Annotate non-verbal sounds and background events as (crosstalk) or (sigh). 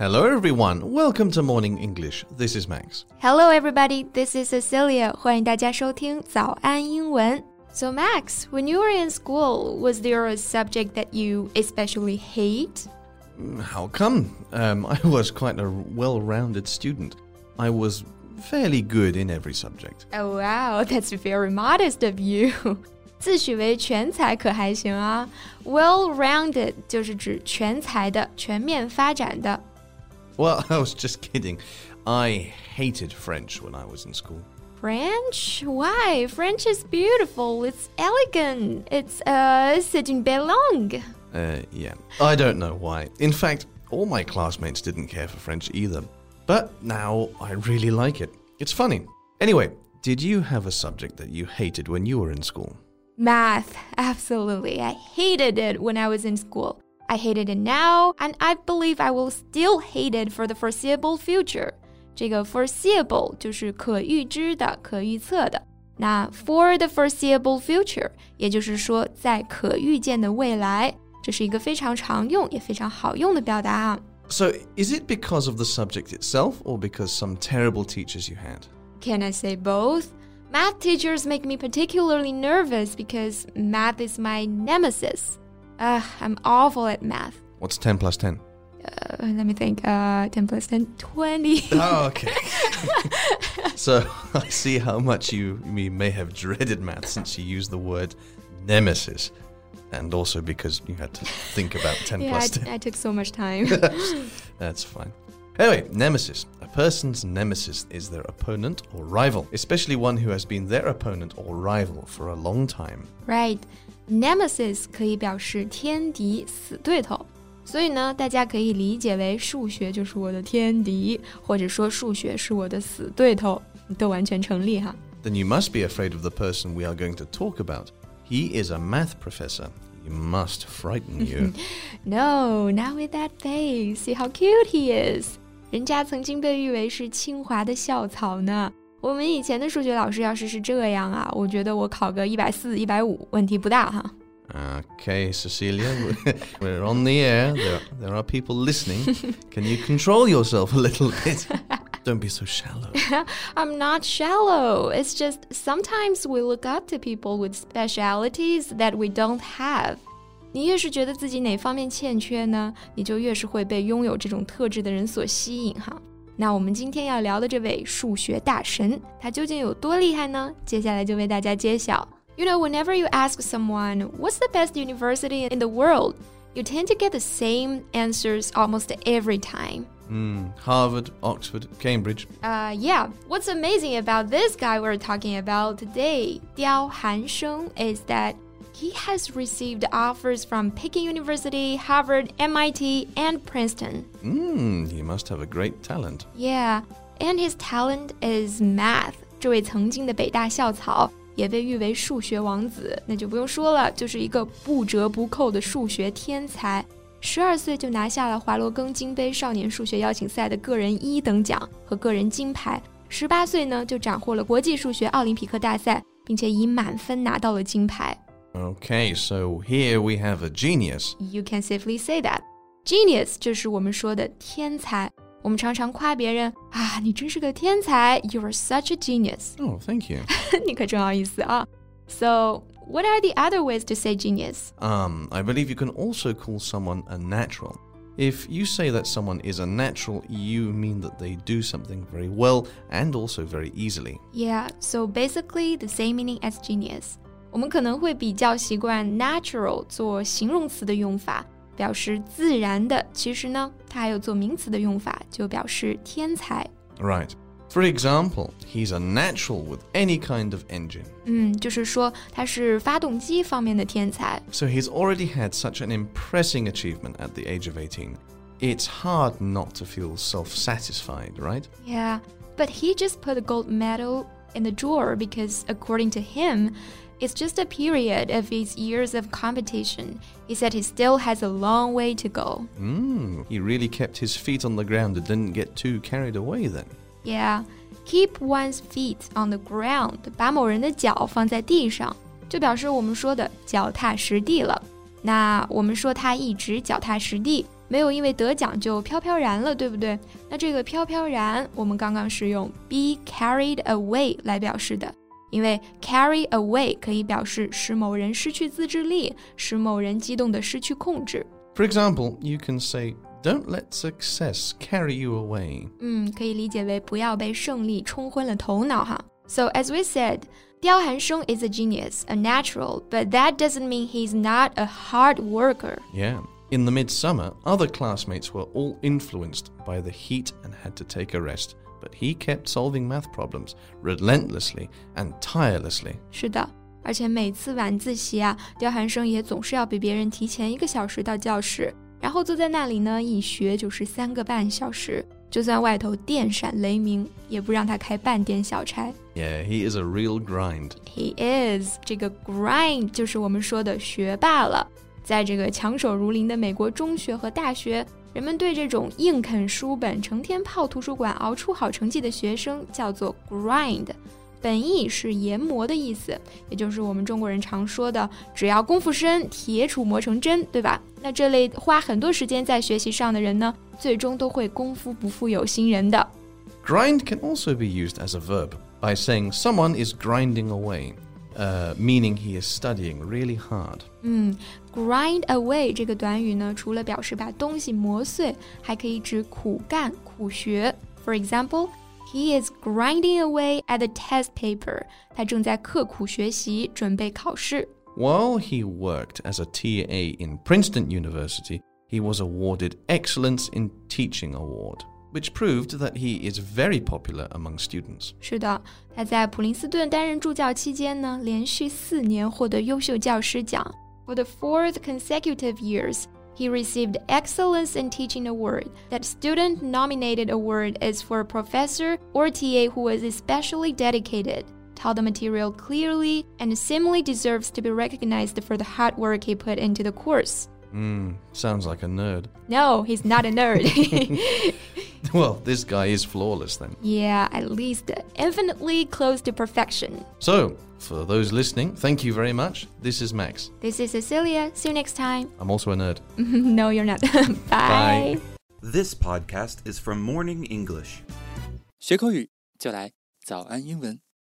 Hello, everyone. Welcome to Morning English. This is Max. Hello, everybody. This is Cecilia. 欢迎大家收听早安英文。So, Max, when you were in school, was there a subject that you especially hate? How come? Um, I (laughs) was quite a well rounded student. I was fairly good in every subject. Oh, wow, (laughs) that's very modest of you. (laughs) 自诩为全才可还行啊？Well-rounded 就是指全才的、全面发展的。 Well, (laughs) I was just kidding. I hated French when I was in school. French? Why? French is beautiful. It's elegant. It's uh, c'est une belle langue. Uh, yeah. I don't know why. In fact, all my classmates didn't care for French either. But now I really like it. It's funny. Anyway, did you have a subject that you hated when you were in school? Math. Absolutely. I hated it when I was in school. I hated it now, and I believe I will still hate it for the foreseeable future. 这个 foreseeable 就是可预知的、可预测的。那 for the foreseeable future，也就是说在可预见的未来，这是一个非常常用也非常好用的表达啊。So, is it because of the subject itself or because some terrible teachers you had? Can I say both? Math teachers make me particularly nervous because math is my nemesis. Uh, I'm awful at math. What's 10 plus 10? Uh, let me think. Uh, 10 plus 10, 20. (laughs) oh, okay. (laughs) so I see how much you, you may have dreaded math since you used the word nemesis. And also because you had to think about 10 yeah, plus 10. I, I took so much time. (laughs) That's fine. Anyway, nemesis. A person's nemesis is their opponent or rival, especially one who has been their opponent or rival for a long time. Right. Nemesis 可以表示天敌、死对头，所以呢，大家可以理解为数学就是我的天敌，或者说数学是我的死对头，都完全成立哈。Then you must be afraid of the person we are going to talk about. He is a math professor. He must frighten you. (laughs) no, not with that face. See how cute he is. 人家曾经被誉为是清华的校草呢。我们以前的数学老师要是是这样啊，我觉得我考个一百四、一百五问题不大哈。Okay, Cecilia, we're on the air. There, there are people listening. Can you control yourself a little bit? (laughs) Don't be so shallow. (laughs) I'm not shallow. It's just sometimes we look up to people with specialities that we don't have. 你越是觉得自己哪方面欠缺呢，你就越是会被拥有这种特质的人所吸引哈。那我们今天要聊的这位数学大神，他究竟有多厉害呢？接下来就为大家揭晓。You know, whenever you ask someone what's the best university in the world, you tend to get the same answers almost every time. Mm, Harvard, Oxford, Cambridge. Uh, yeah. What's amazing about this guy we're talking about today, Diao Hansheng, is that he has received offers from Peking University, Harvard, MIT, and Princeton. Hmm, he must have a great talent. Yeah, and his talent is math. 这位曾经的北大校草也被誉为数学王子，那就不用说了，就是一个不折不扣的数学天才。十二岁就拿下了华罗庚金杯少年数学邀请赛的个人一等奖和个人金牌。十八岁呢，就斩获了国际数学奥林匹克大赛，并且以满分拿到了金牌。 Okay, so here we have a genius. You can safely say that. Genius 就是我们说的天才。我们常常夸别人啊，你真是个天才，You are such a genius. Oh, thank you. (laughs) 你可真好意思啊。So, what are the other ways to say genius? Um, I believe you can also call someone a natural. If you say that someone is a natural, you mean that they do something very well and also very easily. Yeah, so basically the same meaning as genius. 我们可能会比较习惯 natural 做形容词的用法，表示自然的。其实呢，它还有做名词的用法，就表示天才。Right. For example, he's a natural with any kind of engine. 嗯，就是说他是发动机方面的天才。So he's already had such an impressive achievement at the age of 18. It's hard not to feel self-satisfied, right? Yeah, but he just put a gold medal in the drawer because according to him, it's just a period of his years of competition. He said he still has a long way to go. Mm, he really kept his feet on the ground and didn't get too carried away then. Yeah, keep one's feet on the ground. 把某人的脚放在地上，就表示我们说的脚踏实地了。那我们说他一直脚踏实地， 没有因为得奖就飘飘然了，对不对？那这个飘飘然，我们刚刚是用 be carried away 来表示的， 因为 carry away 可以表示使某人失去自制力，使某人激动的失去控制。 For example, you can say, Don't let success carry you away. 嗯，可以理解为不要被胜利冲昏了头脑哈。So as we said, 刁寒生 is a genius, a natural, but that doesn't mean he's not a hard worker. Yeah. In the midsummer, other classmates were all influenced by the heat and had to take a rest, but he kept solving math problems relentlessly and tirelessly. 是的，而且每次晚自习啊，刁晗生也总是要比别人提前一个小时到教室，然后坐在那里呢，一学就是三个半小时。就算外头电闪雷鸣，也不让他开半点小差。Yeah, he is a real grind. He is 这个 grind 就是我们说的学霸了。在这个强手如林的美国中学和大学，人们对这种硬啃书本、成天泡图书馆熬出好成绩的学生叫做 grind，本意是研磨的意思，也就是我们中国人常说的“只要功夫深，铁杵磨成针”，对吧？那这类花很多时间在学习上的人呢，最终都会功夫不负有心人的。 Grind can also be used as a verb by saying someone is grinding away, uh, meaning he is studying really hard. 嗯，grind away 这个短语呢，除了表示把东西磨碎，还可以指苦干、苦学。For example, he is grinding away at the test paper. 他正在刻苦学习，准备考试。 While he worked as a TA in Princeton University, he was awarded Excellence in Teaching Award, which proved that he is very popular among students. 是的，他在普林斯顿担任助教期间呢，连续四年获得优秀教师奖。For the fourth consecutive years, he received Excellence in Teaching Award. That student-nominated award is for a professor or TA who was especially dedicated, taught the material clearly, and similarly deserves to be recognized for the hard work he put into the course. Hmm, sounds like a nerd. No, he's not a nerd. (laughs) (laughs) Well, this guy is flawless then. yeah, at least infinitely close to perfection. So, for those listening, thank you very much. This is Max. This is Cecilia. See you next time. I'm also a nerd. (laughs) no, you're not. Bye. Bye. This podcast is from Morning English. 学口语就来早安英文。